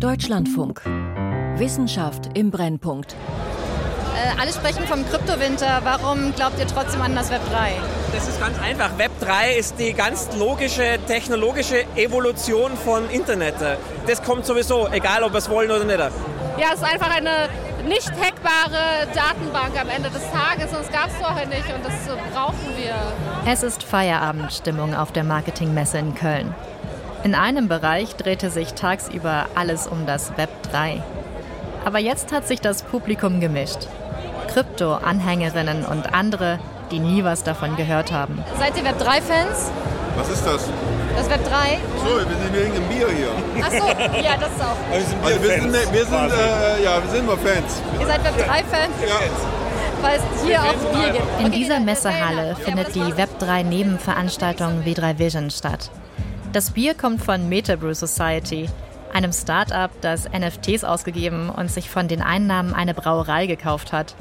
Deutschlandfunk. Wissenschaft im Brennpunkt. Äh, alle sprechen vom Kryptowinter. Warum glaubt ihr trotzdem an das Web 3? Das ist ganz einfach. Web 3 ist die ganz logische technologische Evolution von Internet. Das kommt sowieso, egal ob wir es wollen oder nicht. Ja, es ist einfach eine nicht hackbare Datenbank am Ende des Tages und es gab es vorher nicht und das brauchen wir. Es ist Feierabendstimmung auf der Marketingmesse in Köln. In einem Bereich drehte sich tagsüber alles um das Web 3. Aber jetzt hat sich das Publikum gemischt. Krypto-Anhängerinnen und andere, die nie was davon gehört haben. Seid ihr Web 3-Fans? Was ist das? Das Web 3? So, wir sind wegen dem Bier hier. Achso, ja, das ist auch. Also wir sind, wir sind, äh, ja, wir sind mal Fans. Ihr seid Web 3-Fans? Ja. Weil es hier auch Bier gibt. In dieser Messehalle findet die Web 3 Nebenveranstaltung W3 Vision statt. Das Bier kommt von Metabrew Society, einem Start-up, das NFTs ausgegeben und sich von den Einnahmen eine Brauerei gekauft hat.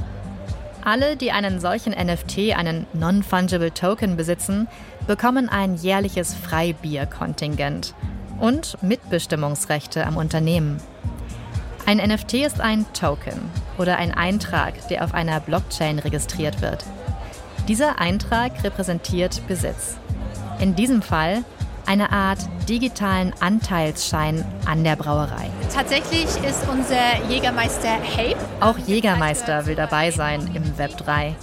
Alle, die einen solchen NFT, einen Non-Fungible Token besitzen, bekommen ein jährliches Freibierkontingent und Mitbestimmungsrechte am Unternehmen. Ein NFT ist ein Token oder ein Eintrag, der auf einer Blockchain registriert wird. Dieser Eintrag repräsentiert Besitz. In diesem Fall eine Art digitalen Anteilsschein an der Brauerei. Tatsächlich ist unser Jägermeister Hape. Auch Jägermeister will dabei sein im Web 3.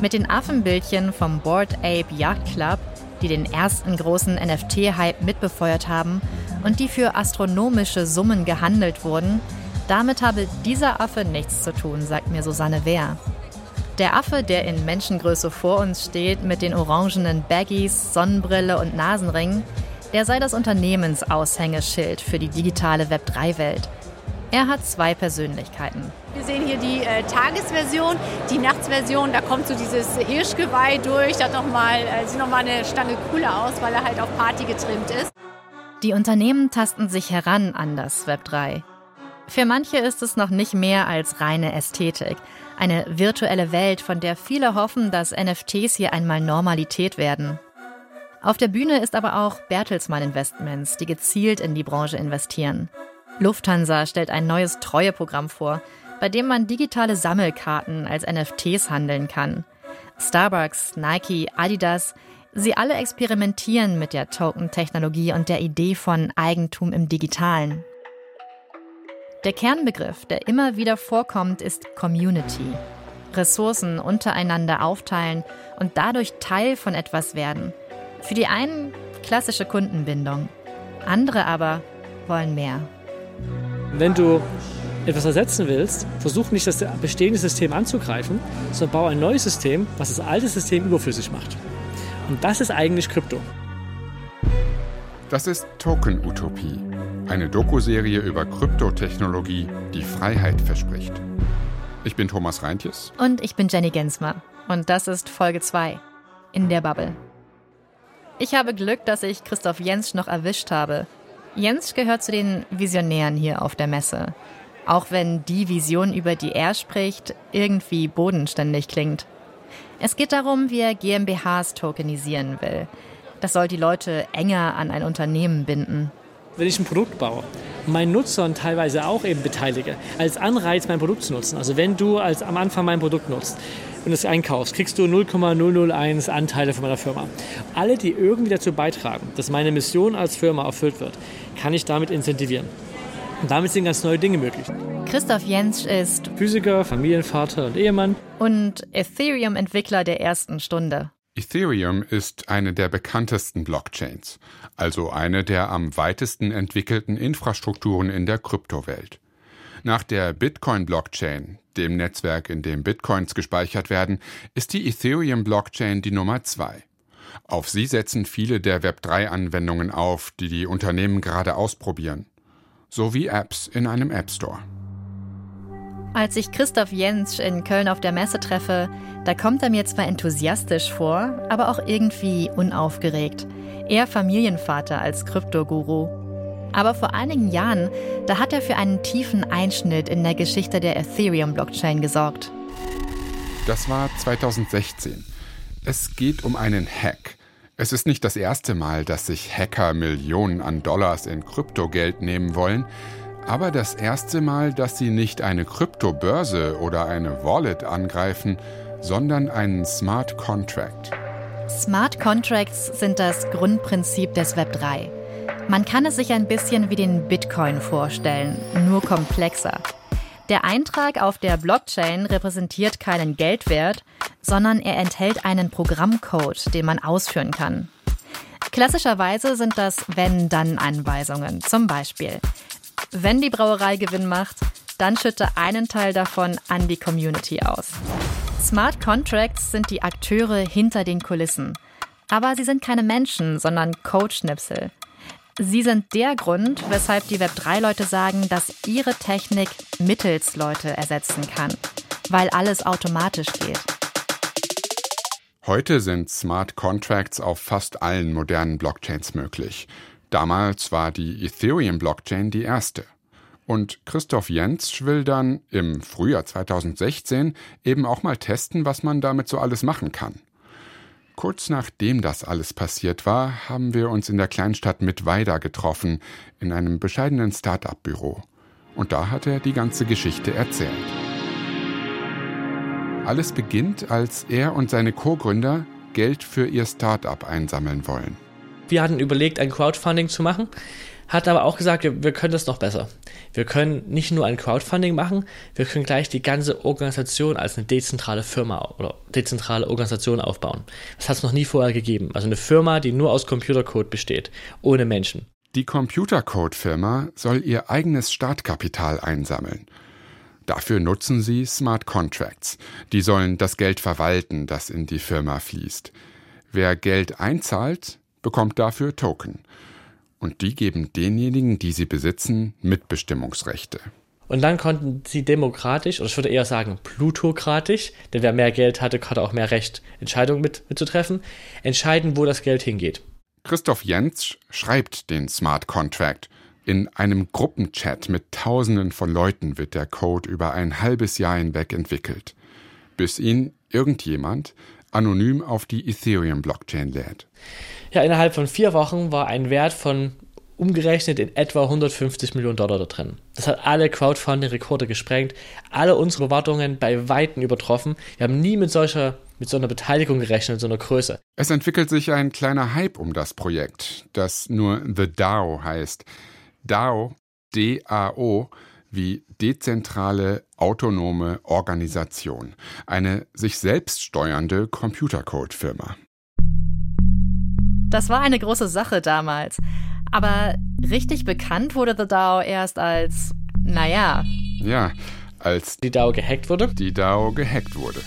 Mit den Affenbildchen vom Board Ape Yacht Club, die den ersten großen NFT-Hype mitbefeuert haben und die für astronomische Summen gehandelt wurden, damit habe dieser Affe nichts zu tun, sagt mir Susanne Wehr. Der Affe, der in Menschengröße vor uns steht, mit den orangenen Baggies, Sonnenbrille und Nasenringen, der sei das Unternehmensaushängeschild für die digitale Web3-Welt. Er hat zwei Persönlichkeiten. Wir sehen hier die äh, Tagesversion, die Nachtsversion, da kommt so dieses Hirschgeweih durch, da noch mal, äh, sieht nochmal eine Stange cooler aus, weil er halt auf Party getrimmt ist. Die Unternehmen tasten sich heran an das Web 3. Für manche ist es noch nicht mehr als reine Ästhetik. Eine virtuelle Welt, von der viele hoffen, dass NFTs hier einmal Normalität werden. Auf der Bühne ist aber auch Bertelsmann Investments, die gezielt in die Branche investieren. Lufthansa stellt ein neues Treueprogramm vor, bei dem man digitale Sammelkarten als NFTs handeln kann. Starbucks, Nike, Adidas, sie alle experimentieren mit der Token-Technologie und der Idee von Eigentum im Digitalen. Der Kernbegriff, der immer wieder vorkommt, ist Community. Ressourcen untereinander aufteilen und dadurch Teil von etwas werden. Für die einen klassische Kundenbindung, andere aber wollen mehr. Wenn du etwas ersetzen willst, versuch nicht das bestehende System anzugreifen, sondern baue ein neues System, was das alte System überflüssig macht. Und das ist eigentlich Krypto. Das ist Token Utopie, eine Dokuserie über Kryptotechnologie, die Freiheit verspricht. Ich bin Thomas Reintjes. Und ich bin Jenny Gensmer. Und das ist Folge 2 in der Bubble. Ich habe Glück, dass ich Christoph Jensch noch erwischt habe. Jensch gehört zu den Visionären hier auf der Messe. Auch wenn die Vision, über die er spricht, irgendwie bodenständig klingt. Es geht darum, wie er GmbHs tokenisieren will. Das soll die Leute enger an ein Unternehmen binden. Wenn ich ein Produkt baue, meinen Nutzern teilweise auch eben beteilige, als Anreiz mein Produkt zu nutzen. Also wenn du als am Anfang mein Produkt nutzt und es einkaufst, kriegst du 0,001 Anteile von meiner Firma. Alle, die irgendwie dazu beitragen, dass meine Mission als Firma erfüllt wird, kann ich damit incentivieren. Und damit sind ganz neue Dinge möglich. Christoph Jentsch ist Physiker, Familienvater und Ehemann. Und Ethereum-Entwickler der ersten Stunde. Ethereum ist eine der bekanntesten Blockchains, also eine der am weitesten entwickelten Infrastrukturen in der Kryptowelt. Nach der Bitcoin-Blockchain, dem Netzwerk, in dem Bitcoins gespeichert werden, ist die Ethereum-Blockchain die Nummer zwei. Auf sie setzen viele der Web3-Anwendungen auf, die die Unternehmen gerade ausprobieren. Sowie Apps in einem App Store. Als ich Christoph Jentsch in Köln auf der Messe treffe, da kommt er mir zwar enthusiastisch vor, aber auch irgendwie unaufgeregt. Eher Familienvater als Kryptoguru. Aber vor einigen Jahren, da hat er für einen tiefen Einschnitt in der Geschichte der Ethereum-Blockchain gesorgt. Das war 2016. Es geht um einen Hack. Es ist nicht das erste Mal, dass sich Hacker Millionen an Dollars in Kryptogeld nehmen wollen, aber das erste Mal, dass sie nicht eine Kryptobörse oder eine Wallet angreifen, sondern einen Smart Contract. Smart Contracts sind das Grundprinzip des Web 3. Man kann es sich ein bisschen wie den Bitcoin vorstellen, nur komplexer. Der Eintrag auf der Blockchain repräsentiert keinen Geldwert, sondern er enthält einen Programmcode, den man ausführen kann. Klassischerweise sind das Wenn-Dann-Anweisungen. Zum Beispiel, wenn die Brauerei Gewinn macht, dann schütte einen Teil davon an die Community aus. Smart Contracts sind die Akteure hinter den Kulissen. Aber sie sind keine Menschen, sondern Codeschnipsel. Sie sind der Grund, weshalb die Web3-Leute sagen, dass ihre Technik Mittelsleute ersetzen kann, weil alles automatisch geht. Heute sind Smart Contracts auf fast allen modernen Blockchains möglich. Damals war die Ethereum-Blockchain die erste. Und Christoph Jentsch will dann im Frühjahr 2016 eben auch mal testen, was man damit so alles machen kann. Kurz nachdem das alles passiert war, haben wir uns in der Kleinstadt Mittweida getroffen, in einem bescheidenen Start-up-Büro. Und da hat er die ganze Geschichte erzählt. Alles beginnt, als er und seine Co-Gründer Geld für ihr Start-up einsammeln wollen. Wir hatten überlegt, ein Crowdfunding zu machen, hat aber auch gesagt, wir, können das noch besser. Wir können nicht nur ein Crowdfunding machen, wir können gleich die ganze Organisation als eine dezentrale Firma oder dezentrale Organisation aufbauen. Das hat es noch nie vorher gegeben. Also eine Firma, die nur aus Computercode besteht, ohne Menschen. Die Computercode-Firma soll ihr eigenes Startkapital einsammeln. Dafür nutzen sie Smart Contracts. Die sollen das Geld verwalten, das in die Firma fließt. Wer Geld einzahlt, bekommt dafür Token. Und die geben denjenigen, die sie besitzen, Mitbestimmungsrechte. Und dann konnten sie demokratisch, oder ich würde eher sagen plutokratisch, denn wer mehr Geld hatte, hatte auch mehr Recht, Entscheidungen mit, mitzutreffen, entscheiden, wo das Geld hingeht. Christoph Jentsch schreibt den Smart Contract in einem Gruppenchat mit Tausenden von Leuten wird der Code über ein halbes Jahr hinweg entwickelt, bis ihn irgendjemand anonym auf die Ethereum-Blockchain lädt. Ja, innerhalb von vier Wochen war ein Wert von umgerechnet in etwa 150 Millionen Dollar da drin. Das hat alle Crowdfunding-Rekorde gesprengt, alle unsere Erwartungen bei Weitem übertroffen. Wir haben nie mit solcher mit so einer Beteiligung gerechnet, so einer Größe. Es entwickelt sich ein kleiner Hype um das Projekt, das nur The DAO heißt. DAO, DAO, wie dezentrale autonome Organisation, eine sich selbst steuernde Computercode-Firma. Das war eine große Sache damals. Aber richtig bekannt wurde The DAO erst als, naja. Ja, als die DAO gehackt wurde. Die DAO gehackt wurde.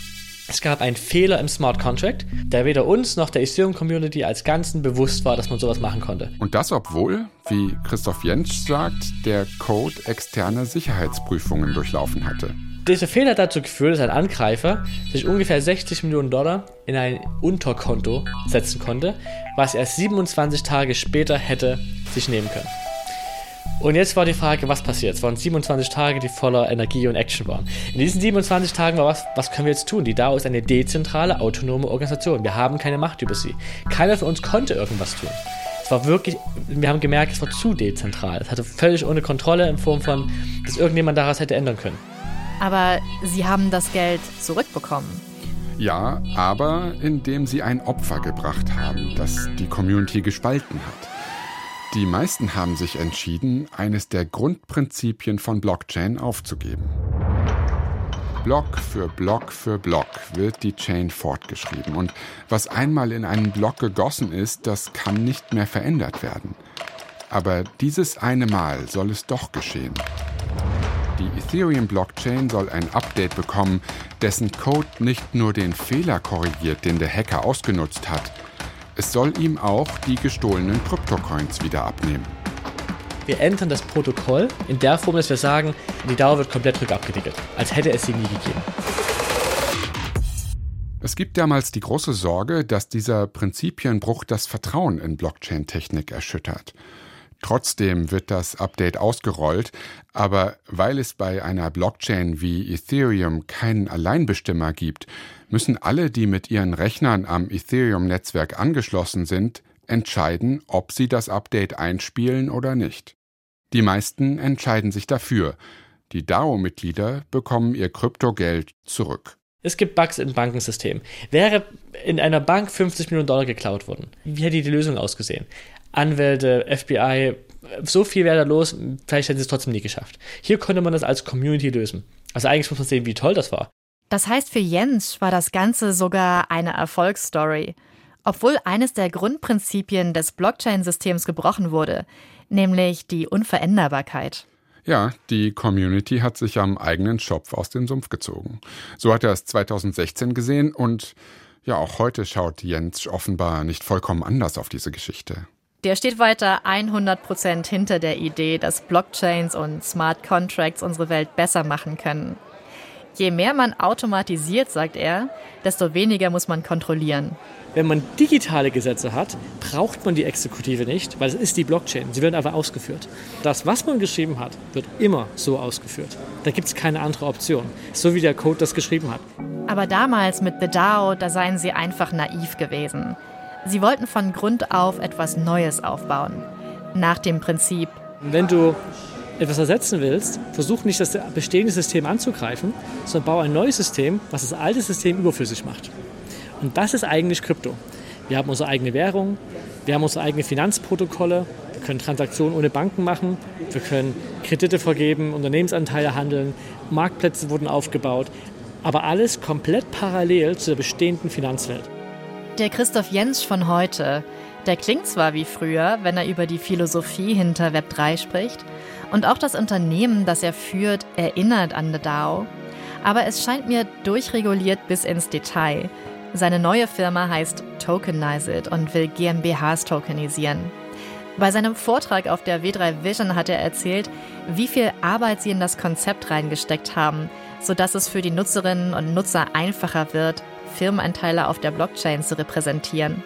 Es gab einen Fehler im Smart Contract, der weder uns noch der Ethereum Community als Ganzen bewusst war, dass man sowas machen konnte. Und das, obwohl, wie Christoph Jentsch sagt, der Code externe Sicherheitsprüfungen durchlaufen hatte. Dieser Fehler hat dazu geführt, dass ein Angreifer sich ungefähr 60 Millionen Dollar in ein Unterkonto setzen konnte, was er 27 Tage später hätte sich nehmen können. Und jetzt war die Frage, was passiert? Es waren 27 Tage, die voller Energie und Action waren. In diesen 27 Tagen war was, was können wir jetzt tun? Die DAO ist eine dezentrale, autonome Organisation. Wir haben keine Macht über sie. Keiner von uns konnte irgendwas tun. Es war wirklich, wir haben gemerkt, es war zu dezentral. Es hatte völlig ohne Kontrolle in Form von, dass irgendjemand daraus hätte ändern können. Aber sie haben das Geld zurückbekommen. Ja, aber indem sie ein Opfer gebracht haben, das die Community gespalten hat. Die meisten haben sich entschieden, eines der Grundprinzipien von Blockchain aufzugeben. Block für Block für Block wird die Chain fortgeschrieben und was einmal in einen Block gegossen ist, das kann nicht mehr verändert werden. Aber dieses eine Mal soll es doch geschehen. Die Ethereum-Blockchain soll ein Update bekommen, dessen Code nicht nur den Fehler korrigiert, den der Hacker ausgenutzt hat, es soll ihm auch die gestohlenen Kryptocoins wieder abnehmen. Wir ändern das Protokoll in der Form, dass wir sagen, die Dauer wird komplett rückabgewickelt, als hätte es sie nie gegeben. Es gibt damals die große Sorge, dass dieser Prinzipienbruch das Vertrauen in Blockchain-Technik erschüttert. Trotzdem wird das Update ausgerollt, aber weil es bei einer Blockchain wie Ethereum keinen Alleinbestimmer gibt, müssen alle, die mit ihren Rechnern am Ethereum-Netzwerk angeschlossen sind, entscheiden, ob sie das Update einspielen oder nicht. Die meisten entscheiden sich dafür. Die DAO-Mitglieder bekommen ihr Kryptogeld zurück. Es gibt Bugs im Bankensystem. Wäre in einer Bank 50 Millionen Dollar geklaut worden, wie hätte die Lösung ausgesehen? Anwälte, FBI, so viel wäre da los, vielleicht hätten sie es trotzdem nie geschafft. Hier konnte man das als Community lösen. Also eigentlich muss man sehen, wie toll das war. Das heißt, für Jens war das Ganze sogar eine Erfolgsstory. Obwohl eines der Grundprinzipien des Blockchain-Systems gebrochen wurde, nämlich die Unveränderbarkeit. Ja, die Community hat sich am eigenen Schopf aus dem Sumpf gezogen. So hat er es 2016 gesehen und ja, auch heute schaut Jens offenbar nicht vollkommen anders auf diese Geschichte. Der steht weiter 100 Prozent hinter der Idee, dass Blockchains und Smart Contracts unsere Welt besser machen können. Je mehr man automatisiert, sagt er, desto weniger muss man kontrollieren. Wenn man digitale Gesetze hat, braucht man die Exekutive nicht, weil es ist die Blockchain. Sie werden einfach ausgeführt. Das, was man geschrieben hat, wird immer so ausgeführt. Da gibt es keine andere Option. So wie der Code das geschrieben hat. Aber damals mit The DAO, da seien sie einfach naiv gewesen. Sie wollten von Grund auf etwas Neues aufbauen. Nach dem Prinzip. Wenn du etwas ersetzen willst, versuch nicht das bestehende System anzugreifen, sondern baue ein neues System, was das alte System überflüssig macht. Und das ist eigentlich Krypto. Wir haben unsere eigene Währung, wir haben unsere eigenen Finanzprotokolle, wir können Transaktionen ohne Banken machen, wir können Kredite vergeben, Unternehmensanteile handeln, Marktplätze wurden aufgebaut, aber alles komplett parallel zu der bestehenden Finanzwelt. Der Christoph Jentsch von heute, der klingt zwar wie früher, wenn er über die Philosophie hinter Web3 spricht, und auch das Unternehmen, das er führt, erinnert an The DAO, aber es scheint mir durchreguliert bis ins Detail. Seine neue Firma heißt Tokenize It und will GmbHs tokenisieren. Bei seinem Vortrag auf der W3 Vision hat er erzählt, wie viel Arbeit sie in das Konzept reingesteckt haben, sodass es für die Nutzerinnen und Nutzer einfacher wird, Firmenanteile auf der Blockchain zu repräsentieren.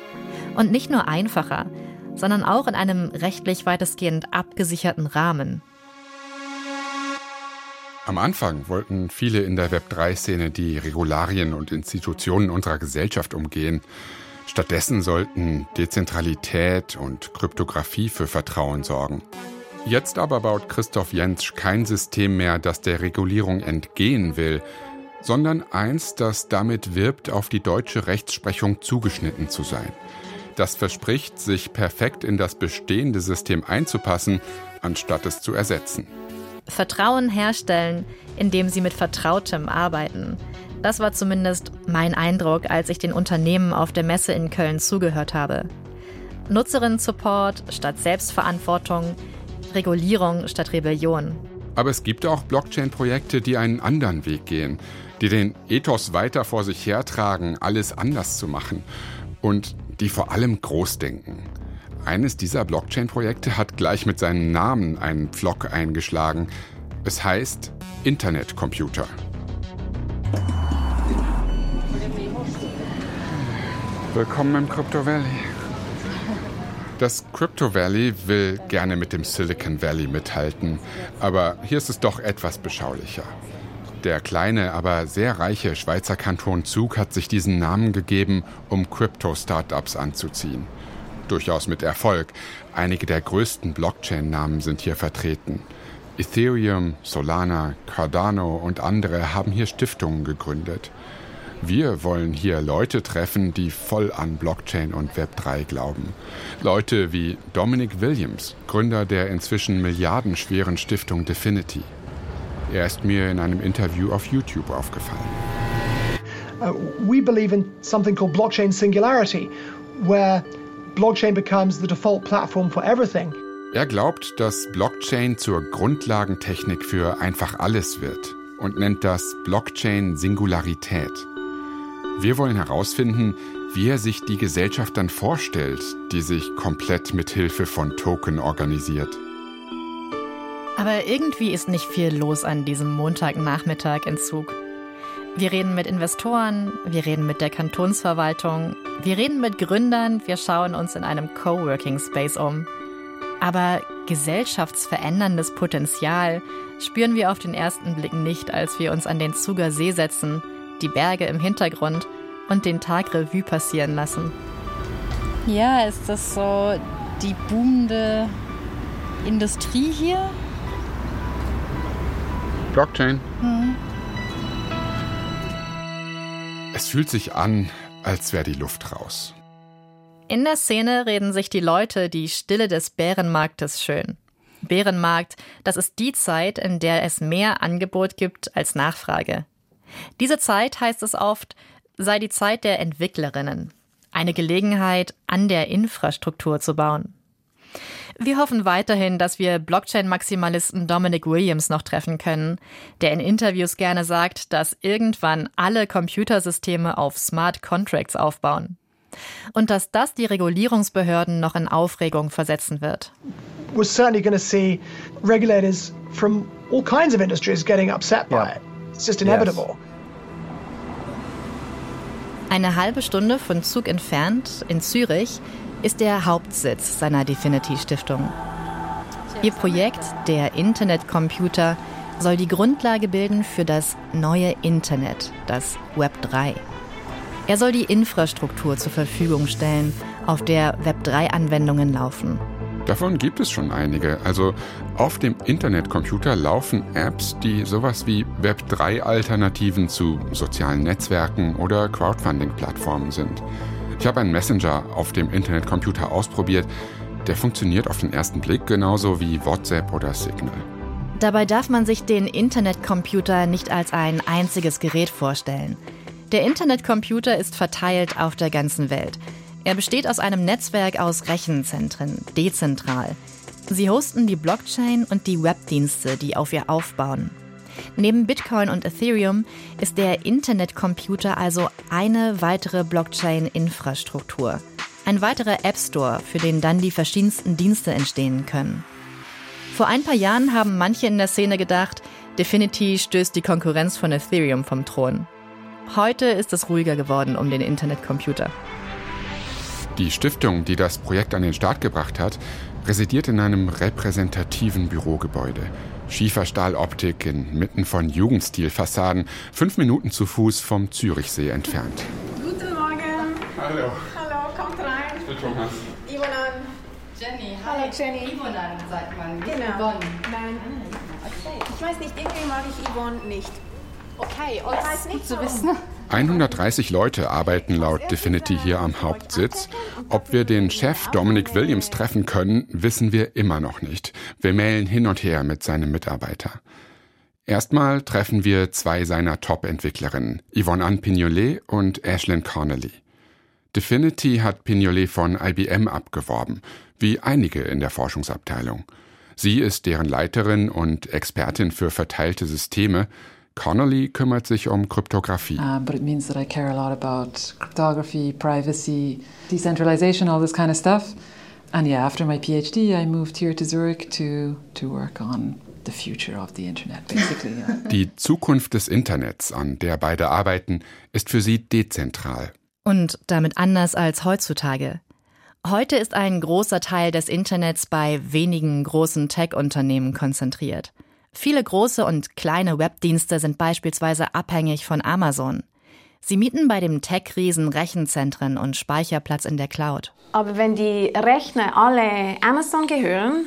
Und nicht nur einfacher, sondern auch in einem rechtlich weitestgehend abgesicherten Rahmen. Am Anfang wollten viele in der Web3-Szene die Regularien und Institutionen unserer Gesellschaft umgehen. Stattdessen sollten Dezentralität und Kryptographie für Vertrauen sorgen. Jetzt aber baut Christoph Jentsch kein System mehr, das der Regulierung entgehen will, sondern eins, das damit wirbt, auf die deutsche Rechtsprechung zugeschnitten zu sein. Das verspricht, sich perfekt in das bestehende System einzupassen, anstatt es zu ersetzen. Vertrauen herstellen, indem sie mit Vertrautem arbeiten. Das war zumindest mein Eindruck, als ich den Unternehmen auf der Messe in Köln zugehört habe. Nutzerinnen-Support statt Selbstverantwortung, Regulierung statt Rebellion. Aber es gibt auch Blockchain-Projekte, die einen anderen Weg gehen, die den Ethos weiter vor sich hertragen, alles anders zu machen und die vor allem groß denken. Eines dieser Blockchain-Projekte hat gleich mit seinem Namen einen Pflock eingeschlagen. Es heißt Internetcomputer. Willkommen im Crypto Valley. Das Crypto Valley will gerne mit dem Silicon Valley mithalten, aber hier ist es doch etwas beschaulicher. Der kleine, aber sehr reiche Schweizer Kanton Zug hat sich diesen Namen gegeben, um Crypto-Startups anzuziehen durchaus mit Erfolg. Einige der größten Blockchain-Namen sind hier vertreten. Ethereum, Solana, Cardano und andere haben hier Stiftungen gegründet. Wir wollen hier Leute treffen, die voll an Blockchain und Web3 glauben. Leute wie Dominic Williams, Gründer der inzwischen milliardenschweren Stiftung Definity. Er ist mir in einem Interview auf YouTube aufgefallen. Uh, we believe in something called blockchain singularity, where blockchain becomes the default platform for everything. Er glaubt, dass Blockchain zur Grundlagentechnik für einfach alles wird und nennt das Blockchain Singularität. Wir wollen herausfinden, wie er sich die Gesellschaft dann vorstellt, die sich komplett mit Hilfe von Token organisiert. Aber irgendwie ist nicht viel los an diesem Montagnachmittag in Zug. Wir reden mit Investoren, wir reden mit der Kantonsverwaltung, wir reden mit Gründern, wir schauen uns in einem Coworking Space um. Aber gesellschaftsveränderndes Potenzial spüren wir auf den ersten Blick nicht, als wir uns an den Zuger See setzen, die Berge im Hintergrund und den Tag Revue passieren lassen. Ja, ist das so die boomende Industrie hier? Blockchain. Hm. Es fühlt sich an, als wäre die Luft raus. In der Szene reden sich die Leute die Stille des Bärenmarktes schön. Bärenmarkt, das ist die Zeit, in der es mehr Angebot gibt als Nachfrage. Diese Zeit, heißt es oft, sei die Zeit der Entwicklerinnen. Eine Gelegenheit, an der Infrastruktur zu bauen. Wir hoffen weiterhin, dass wir Blockchain-Maximalisten Dominic Williams noch treffen können, der in Interviews gerne sagt, dass irgendwann alle Computersysteme auf Smart Contracts aufbauen. Und dass das die Regulierungsbehörden noch in Aufregung versetzen wird. We're certainly going to see regulators from all kinds of industries getting upset by it. It's just inevitable. Yes. Eine halbe Stunde von Zug entfernt, in Zürich, ist der Hauptsitz seiner Definity Stiftung. Ihr Projekt, der Internetcomputer, soll die Grundlage bilden für das neue Internet, das Web 3. Er soll die Infrastruktur zur Verfügung stellen, auf der Web 3 Anwendungen laufen. Davon gibt es schon einige. Also auf dem Internetcomputer laufen Apps, die sowas wie Web3-Alternativen zu sozialen Netzwerken oder Crowdfunding-Plattformen sind. Ich habe einen Messenger auf dem Internetcomputer ausprobiert. Der funktioniert auf den ersten Blick genauso wie WhatsApp oder Signal. Dabei darf man sich den Internetcomputer nicht als ein einziges Gerät vorstellen. Der Internetcomputer ist verteilt auf der ganzen Welt. Er besteht aus einem Netzwerk aus Rechenzentren, dezentral. Sie hosten die Blockchain und die Webdienste, die auf ihr aufbauen. Neben Bitcoin und Ethereum ist der Internetcomputer also eine weitere Blockchain-Infrastruktur. Ein weiterer App Store, für den dann die verschiedensten Dienste entstehen können. Vor ein paar Jahren haben manche in der Szene gedacht, Definity stößt die Konkurrenz von Ethereum vom Thron. Heute ist es ruhiger geworden um den Internetcomputer. Die Stiftung, die das Projekt an den Start gebracht hat, residiert in einem repräsentativen Bürogebäude. Schieferstahloptik inmitten von Jugendstilfassaden, fünf Minuten zu Fuß vom Zürichsee entfernt. Guten Morgen. Hallo. Hallo, kommt rein. Ich bin Thomas. Ivonan. Jenny. Hallo Jenny. Ivonan sagt man, nicht genau. Yvonne. Nein. Okay. Ich weiß nicht, irgendwie mag ich Yvonne nicht. Okay, oh, das ist gut zu wissen. 130 Leute arbeiten laut Definity hier am Hauptsitz. Ob wir den Chef Dominic Williams treffen können, wissen wir immer noch nicht. Wir mailen hin und her mit seinem Mitarbeiter. Erstmal treffen wir zwei seiner Top-Entwicklerinnen, Yvonne Anne Pignolet und Ashlyn Connolly. Definity hat Pignolet von IBM abgeworben, wie einige in der Forschungsabteilung. Sie ist deren Leiterin und Expertin für verteilte Systeme, Connolly kümmert sich um Kryptographie. Uh, but it means that I care a lot about cryptography, privacy, decentralization, all this kind of stuff. And yeah, after my PhD, I moved here to Zurich to, to work on the future of the Internet, basically. Yeah. Die Zukunft des Internets, an der beide arbeiten, ist für sie dezentral. Und damit anders als heutzutage. Heute ist ein großer Teil des Internets bei wenigen großen Tech-Unternehmen konzentriert. Viele große und kleine Webdienste sind beispielsweise abhängig von Amazon. Sie mieten bei dem Tech-Riesen Rechenzentren und Speicherplatz in der Cloud. Aber wenn die Rechner alle Amazon gehören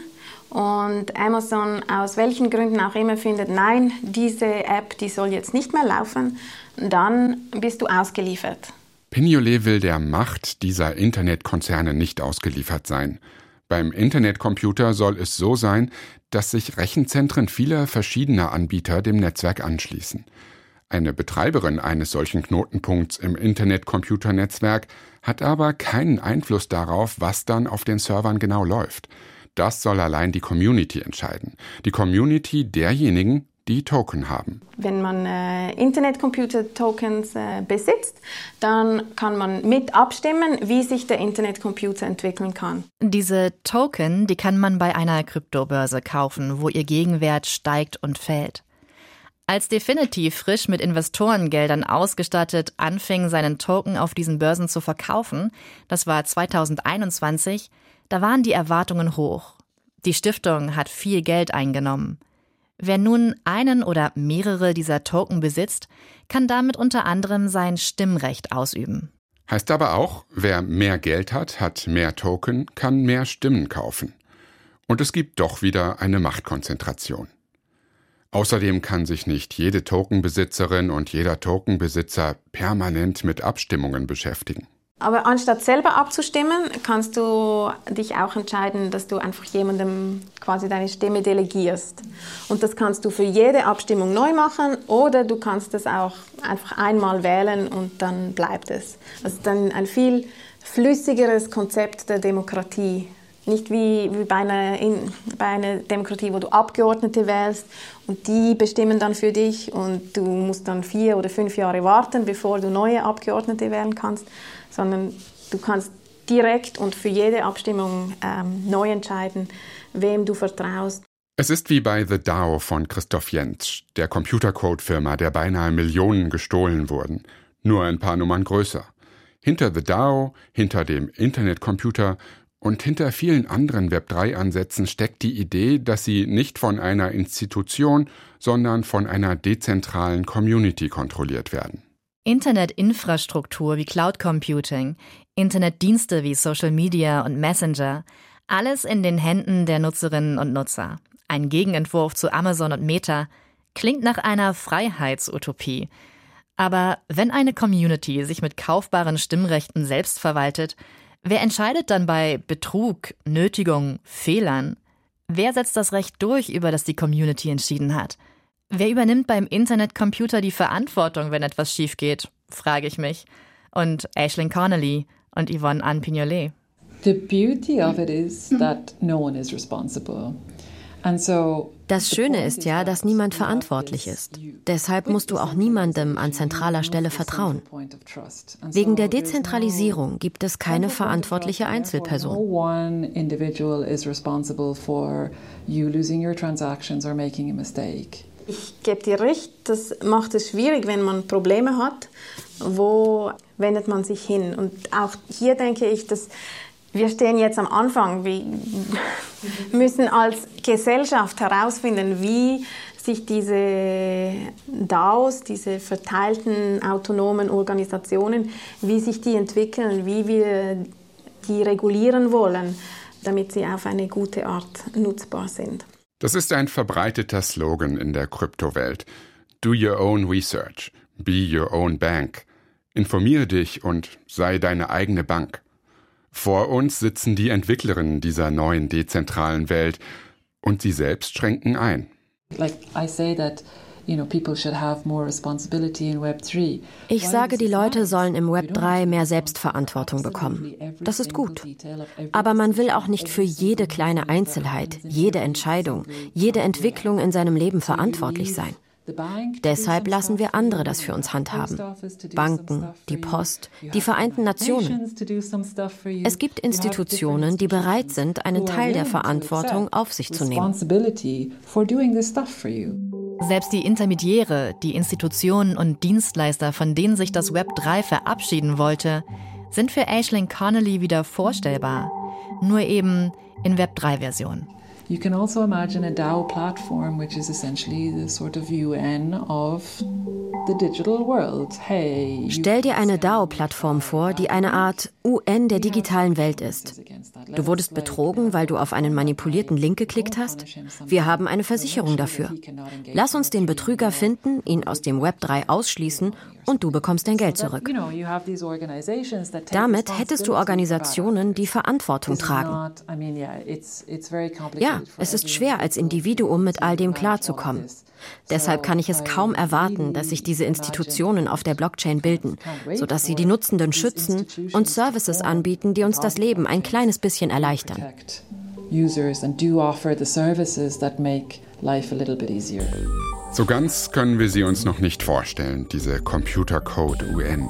und Amazon aus welchen Gründen auch immer findet, nein, diese App, die soll jetzt nicht mehr laufen, dann bist du ausgeliefert. Pignolet will der Macht dieser Internetkonzerne nicht ausgeliefert sein. Beim Internetcomputer soll es so sein, dass sich Rechenzentren vieler verschiedener Anbieter dem Netzwerk anschließen. Eine Betreiberin eines solchen Knotenpunkts im Internetcomputernetzwerk hat aber keinen Einfluss darauf, was dann auf den Servern genau läuft. Das soll allein die Community entscheiden. Die Community derjenigen, die Token haben. Wenn man äh, Internetcomputer-Tokens äh, besitzt, dann kann man mit abstimmen, wie sich der Internetcomputer entwickeln kann. Diese Token, die kann man bei einer Kryptobörse kaufen, wo ihr Gegenwert steigt und fällt. Als Definity frisch mit Investorengeldern ausgestattet anfing, seinen Token auf diesen Börsen zu verkaufen, das war 2021, da waren die Erwartungen hoch. Die Stiftung hat viel Geld eingenommen. Wer nun einen oder mehrere dieser Token besitzt, kann damit unter anderem sein Stimmrecht ausüben. Heißt aber auch, wer mehr Geld hat, hat mehr Token, kann mehr Stimmen kaufen. Und es gibt doch wieder eine Machtkonzentration. Außerdem kann sich nicht jede Tokenbesitzerin und jeder Tokenbesitzer permanent mit Abstimmungen beschäftigen. Aber anstatt selber abzustimmen, kannst du dich auch entscheiden, dass du einfach jemandem quasi deine Stimme delegierst. Und das kannst du für jede Abstimmung neu machen oder du kannst es auch einfach einmal wählen und dann bleibt es. Also dann ein viel flüssigeres Konzept der Demokratie. Nicht wie, wie bei, einer, in, bei einer Demokratie, wo du Abgeordnete wählst und die bestimmen dann für dich und du musst dann vier oder fünf Jahre warten, bevor du neue Abgeordnete wählen kannst sondern du kannst direkt und für jede Abstimmung ähm, neu entscheiden, wem du vertraust. Es ist wie bei The DAO von Christoph Jentsch, der Computercode-Firma, der beinahe Millionen gestohlen wurden, nur ein paar Nummern größer. Hinter The DAO, hinter dem Internetcomputer und hinter vielen anderen Web3-Ansätzen steckt die Idee, dass sie nicht von einer Institution, sondern von einer dezentralen Community kontrolliert werden. Internetinfrastruktur wie Cloud Computing, Internetdienste wie Social Media und Messenger, alles in den Händen der Nutzerinnen und Nutzer. Ein Gegenentwurf zu Amazon und Meta klingt nach einer Freiheitsutopie. Aber wenn eine Community sich mit kaufbaren Stimmrechten selbst verwaltet, wer entscheidet dann bei Betrug, Nötigung, Fehlern? Wer setzt das Recht durch, über das die Community entschieden hat? Wer übernimmt beim Internetcomputer die Verantwortung, wenn etwas schief geht, frage ich mich. Und Aislinn Connolly und Yvonne Anne Pignolet. The beauty of it is that no one is responsible. Das Schöne ist ja, dass niemand verantwortlich ist. Deshalb musst du auch niemandem an zentraler Stelle vertrauen. Wegen der Dezentralisierung gibt es keine verantwortliche Einzelperson. Ich gebe dir recht, das macht es schwierig, wenn man Probleme hat. Wo wendet man sich hin? Und auch hier denke ich, dass wir stehen jetzt am Anfang. Wir müssen als Gesellschaft herausfinden, wie sich diese DAOs, diese verteilten autonomen Organisationen, wie sich die entwickeln, wie wir die regulieren wollen, damit sie auf eine gute Art nutzbar sind. Das ist ein verbreiteter Slogan in der Kryptowelt. Do your own research, be your own bank. Informiere dich und sei deine eigene Bank. Vor uns sitzen die Entwicklerinnen dieser neuen dezentralen Welt und sie selbst schränken ein. Like I say that ich sage, die Leute sollen im Web 3 mehr Selbstverantwortung bekommen. Das ist gut. Aber man will auch nicht für jede kleine Einzelheit, jede Entscheidung, jede Entwicklung in seinem Leben verantwortlich sein. Deshalb lassen wir andere das für uns handhaben. Banken, die Post, die Vereinten Nationen. Es gibt Institutionen, die bereit sind, einen Teil der Verantwortung auf sich zu nehmen. Selbst die Intermediäre, die Institutionen und Dienstleister, von denen sich das Web 3 verabschieden wollte, sind für Aisling Connolly wieder vorstellbar, nur eben in Web 3-Version. You can also imagine a DAO platform, which is essentially the sort of UN of the digital world. Hey, Stell dir eine DAO-Plattform vor, die eine Art UN der digitalen Welt ist. Du wurdest betrogen, weil du auf einen manipulierten Link geklickt hast? Wir haben eine Versicherung dafür. Lass uns den Betrüger finden, ihn aus dem Web 3 ausschließen und du bekommst dein Geld zurück. Damit hättest du Organisationen, die Verantwortung tragen. Ja, es ist schwer, als Individuum mit all dem klarzukommen. Deshalb kann ich es kaum erwarten, dass sich diese Institutionen auf der Blockchain bilden, sodass sie die Nutzenden schützen und Services anbieten, die uns das Leben ein kleines bisschen erleichtern. Users and do offer the services that make life a little bit easier. So ganz können wir sie uns noch nicht vorstellen, diese Computer Code UN.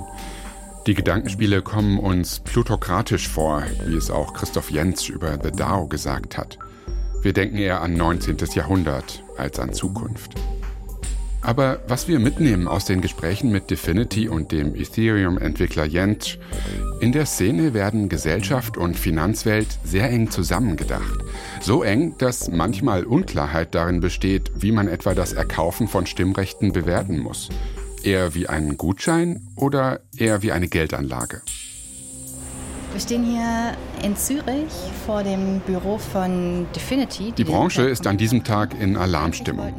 Die Gedankenspiele kommen uns plutokratisch vor, wie es auch Christoph Jentsch über The DAO gesagt hat. Wir denken eher an 19. Jahrhundert als an Zukunft. Aber was wir mitnehmen aus den Gesprächen mit Definity und dem Ethereum-Entwickler Jentsch, in der Szene werden Gesellschaft und Finanzwelt sehr eng zusammengedacht. So eng, dass manchmal Unklarheit darin besteht, wie man etwa das Erkaufen von Stimmrechten bewerten muss. Eher wie einen Gutschein oder eher wie eine Geldanlage? Wir stehen hier in Zürich vor dem Büro von Definity. Die Branche ist an diesem Tag in Alarmstimmung.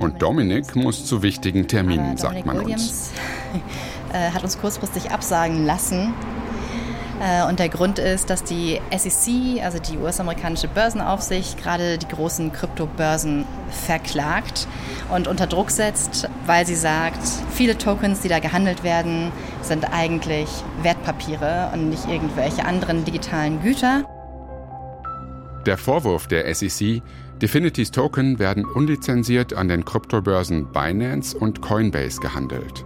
Und Dominik muss zu wichtigen Terminen, sagt man uns. Äh, hat uns kurzfristig absagen lassen. Äh, und der Grund ist, dass die SEC, also die US-amerikanische Börsenaufsicht, gerade die großen Kryptobörsen verklagt und unter Druck setzt, weil sie sagt, viele Tokens, die da gehandelt werden, sind eigentlich Wertpapiere und nicht irgendwelche anderen digitalen Güter. Der Vorwurf der SEC, Definity's Token werden unlizenziert an den Kryptobörsen Binance und Coinbase gehandelt.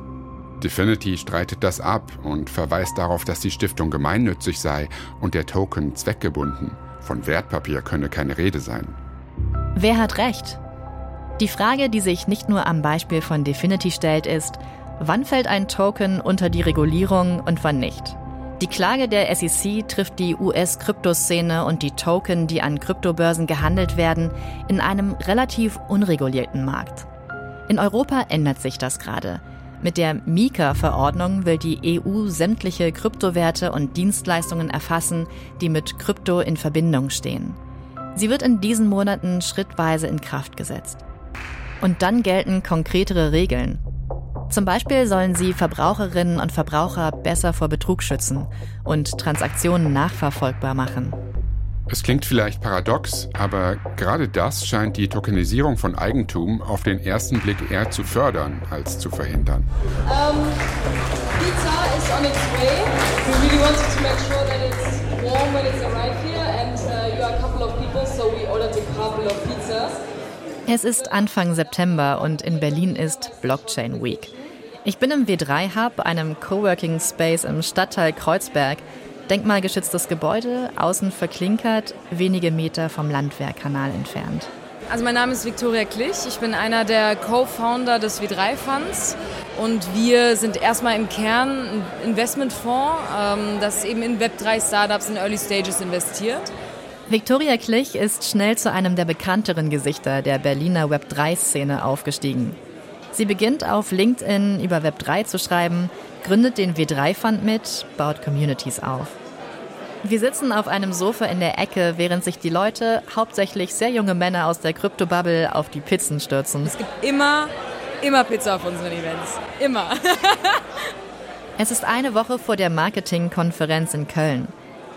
Definity streitet das ab und verweist darauf, dass die Stiftung gemeinnützig sei und der Token zweckgebunden. Von Wertpapier könne keine Rede sein. Wer hat recht? Die Frage, die sich nicht nur am Beispiel von Definity stellt, ist, wann fällt ein Token unter die Regulierung und wann nicht? Die Klage der SEC trifft die US-Kryptoszene und die Token, die an Kryptobörsen gehandelt werden, in einem relativ unregulierten Markt. In Europa ändert sich das gerade. Mit der Mika-Verordnung will die EU sämtliche Kryptowerte und Dienstleistungen erfassen, die mit Krypto in Verbindung stehen. Sie wird in diesen Monaten schrittweise in Kraft gesetzt. Und dann gelten konkretere Regeln. Zum Beispiel sollen sie Verbraucherinnen und Verbraucher besser vor Betrug schützen und Transaktionen nachverfolgbar machen. Es klingt vielleicht paradox, aber gerade das scheint die Tokenisierung von Eigentum auf den ersten Blick eher zu fördern als zu verhindern. Um, pizza is on its way. We really wanted to make sure that it's warm when it's arrived here and uh, you are a couple of people, so we ordered a couple of pizzas. Es ist Anfang September und in Berlin ist Blockchain Week. Ich bin im W3 Hub, einem Coworking Space im Stadtteil Kreuzberg, Denkmalgeschütztes Gebäude, außen verklinkert, wenige Meter vom Landwehrkanal entfernt. Also mein Name ist Viktoria Klich, ich bin einer der Co-Founder des W3 Funds und wir sind erstmal im Kern ein Investmentfonds, ähm, das eben in Web3 Startups in Early Stages investiert. Viktoria Klich ist schnell zu einem der bekannteren Gesichter der Berliner Web3-Szene aufgestiegen. Sie beginnt auf LinkedIn über Web3 zu schreiben, gründet den W3 Fund mit, baut Communities auf. Wir sitzen auf einem Sofa in der Ecke, während sich die Leute, hauptsächlich sehr junge Männer aus der Kryptobubble, auf die Pizzen stürzen. Es gibt immer, immer Pizza auf unseren Events. Immer. es ist eine Woche vor der Marketingkonferenz in Köln.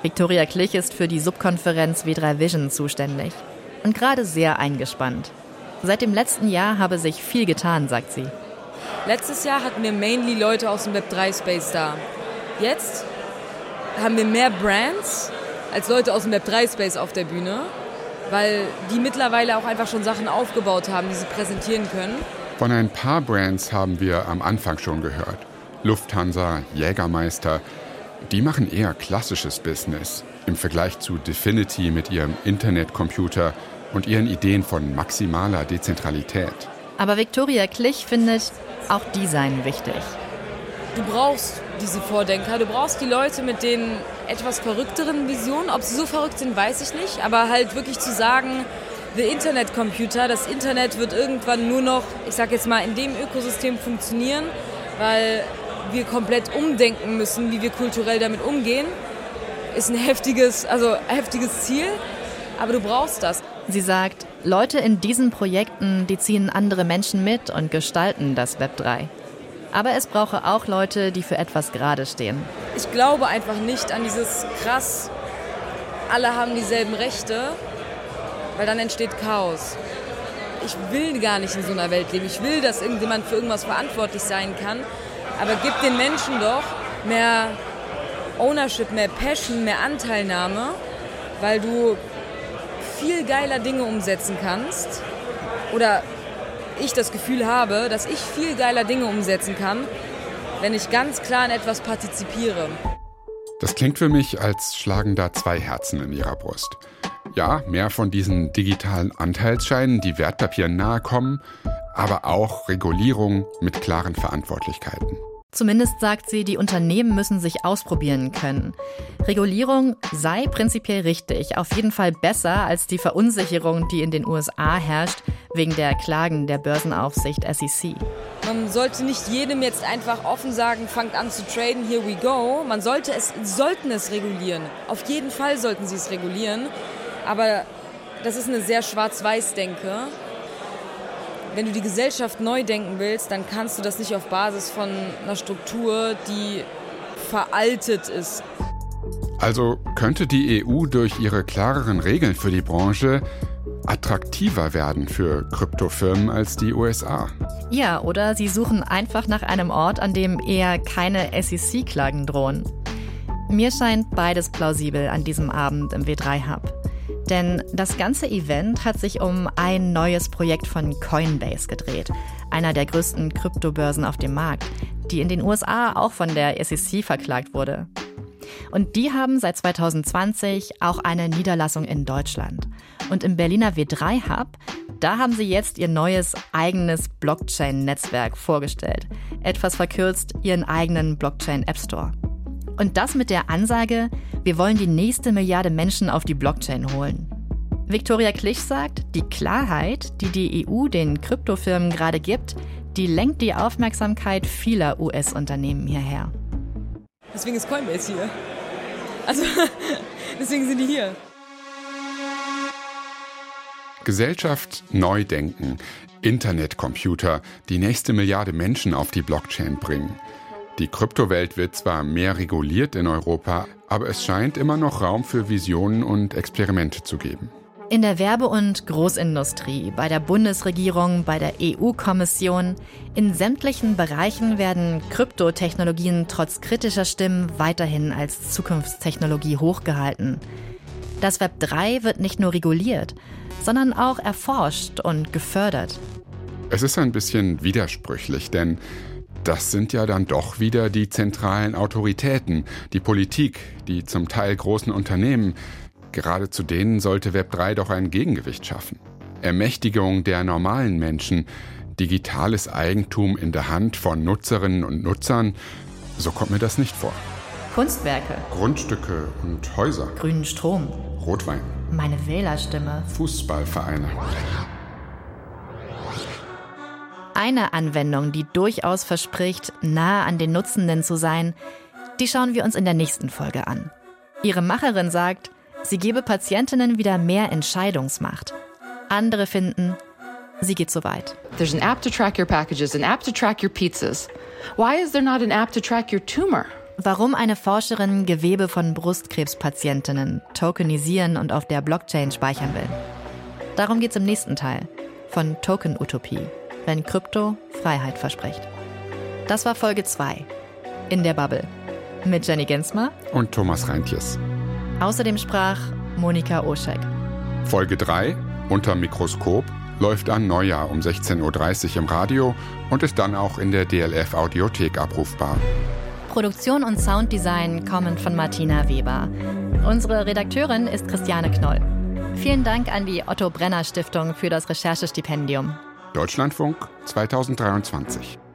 Victoria Klich ist für die Subkonferenz W3 Vision zuständig und gerade sehr eingespannt. Seit dem letzten Jahr habe sich viel getan, sagt sie. Letztes Jahr hatten wir mainly Leute aus dem Web3-Space da. Jetzt haben wir mehr Brands als Leute aus dem Web3-Space auf der Bühne, weil die mittlerweile auch einfach schon Sachen aufgebaut haben, die sie präsentieren können. Von ein paar Brands haben wir am Anfang schon gehört. Lufthansa, Jägermeister, die machen eher klassisches Business im Vergleich zu Definity mit ihrem Internetcomputer und ihren Ideen von maximaler Dezentralität. Aber Victoria Klich findet, auch die seien wichtig. Du brauchst diese Vordenker, du brauchst die Leute mit den etwas verrückteren Visionen. Ob sie so verrückt sind, weiß ich nicht, aber halt wirklich zu sagen, the Internet Computer, das Internet wird irgendwann nur noch, ich sag jetzt mal, in dem Ökosystem funktionieren, weil wir komplett umdenken müssen, wie wir kulturell damit umgehen, ist ein heftiges, also heftiges Ziel, aber du brauchst das. Sie sagt, Leute in diesen Projekten, die ziehen andere Menschen mit und gestalten das Web 3. Aber es brauche auch Leute, die für etwas gerade stehen. Ich glaube einfach nicht an dieses krass, alle haben dieselben Rechte, weil dann entsteht Chaos. Ich will gar nicht in so einer Welt leben. Ich will, dass irgendjemand für irgendwas verantwortlich sein kann. Aber gib den Menschen doch mehr Ownership, mehr Passion, mehr Anteilnahme, weil du viel geiler Dinge umsetzen kannst oder ich das Gefühl habe, dass ich viel geiler Dinge umsetzen kann, wenn ich ganz klar in etwas partizipiere. Das klingt für mich, als schlagen da zwei Herzen in ihrer Brust. Ja, mehr von diesen digitalen Anteilsscheinen, die Wertpapieren nahe kommen, aber auch Regulierung mit klaren Verantwortlichkeiten. Zumindest sagt sie, die Unternehmen müssen sich ausprobieren können. Regulierung sei prinzipiell richtig, auf jeden Fall besser als die Verunsicherung, die in den USA herrscht, wegen der Klagen der Börsenaufsicht SEC. Man sollte nicht jedem jetzt einfach offen sagen, fangt an zu traden, here we go. Man sollte es, sollten es regulieren. Auf jeden Fall sollten sie es regulieren. Aber das ist eine sehr schwarz-weiß-Denke. Wenn du die Gesellschaft neu denken willst, dann kannst du das nicht auf Basis von einer Struktur, die veraltet ist. Also könnte die EU durch ihre klareren Regeln für die Branche attraktiver werden für Kryptofirmen als die USA. Ja, oder sie suchen einfach nach einem Ort, an dem eher keine SEC-Klagen drohen. Mir scheint beides plausibel an diesem Abend im W3 Hub. Denn das ganze Event hat sich um ein neues Projekt von Coinbase gedreht, einer der größten Kryptobörsen auf dem Markt, die in den USA auch von der SEC verklagt wurde. Und die haben seit 2020 auch eine Niederlassung in Deutschland. Und im Berliner W3 Hub, da haben sie jetzt ihr neues eigenes Blockchain-Netzwerk vorgestellt. Etwas verkürzt ihren eigenen Blockchain App Store. Und das mit der Ansage, wir wollen die nächste Milliarde Menschen auf die Blockchain holen. Viktoria Klich sagt, die Klarheit, die die EU den Kryptofirmen gerade gibt, die lenkt die Aufmerksamkeit vieler US-Unternehmen hierher. Deswegen ist Coinbase hier. Also, deswegen sind die hier. Gesellschaft neu denken, Internetcomputer, die nächste Milliarde Menschen auf die Blockchain bringen. Die Kryptowelt wird zwar mehr reguliert in Europa, aber es scheint immer noch Raum für Visionen und Experimente zu geben. In der Werbe- und Großindustrie, bei der Bundesregierung, bei der EU-Kommission, in sämtlichen Bereichen werden Kryptotechnologien trotz kritischer Stimmen weiterhin als Zukunftstechnologie hochgehalten. Das Web 3 wird nicht nur reguliert, sondern auch erforscht und gefördert. Es ist ein bisschen widersprüchlich, denn das sind ja dann doch wieder die zentralen Autoritäten, die Politik, die zum Teil großen Unternehmen, Gerade zu denen sollte Web3 doch ein Gegengewicht schaffen. Ermächtigung der normalen Menschen, digitales Eigentum in der Hand von Nutzerinnen und Nutzern, so kommt mir das nicht vor. Kunstwerke. Grundstücke und Häuser. Grünen Strom. Rotwein. Meine Wählerstimme. Fußballvereine. Eine Anwendung, die durchaus verspricht, nahe an den Nutzenden zu sein, die schauen wir uns in der nächsten Folge an. Ihre Macherin sagt, Sie gebe Patientinnen wieder mehr Entscheidungsmacht. Andere finden, sie geht zu weit. There's an app to track your packages, an app to track your pizzas. Why is there not an app to track your tumor? Warum eine Forscherin Gewebe von Brustkrebspatientinnen tokenisieren und auf der Blockchain speichern will. Darum geht's im nächsten Teil von Token Utopie, wenn Krypto Freiheit verspricht. Das war Folge 2 in der Bubble mit Jenny Gensmer und Thomas Reintjes. Außerdem sprach Monika Oschek. Folge 3 unter Mikroskop läuft an Neujahr um 16.30 Uhr im Radio und ist dann auch in der DLF Audiothek abrufbar. Produktion und Sounddesign kommen von Martina Weber. Unsere Redakteurin ist Christiane Knoll. Vielen Dank an die Otto Brenner Stiftung für das Recherchestipendium. Deutschlandfunk 2023.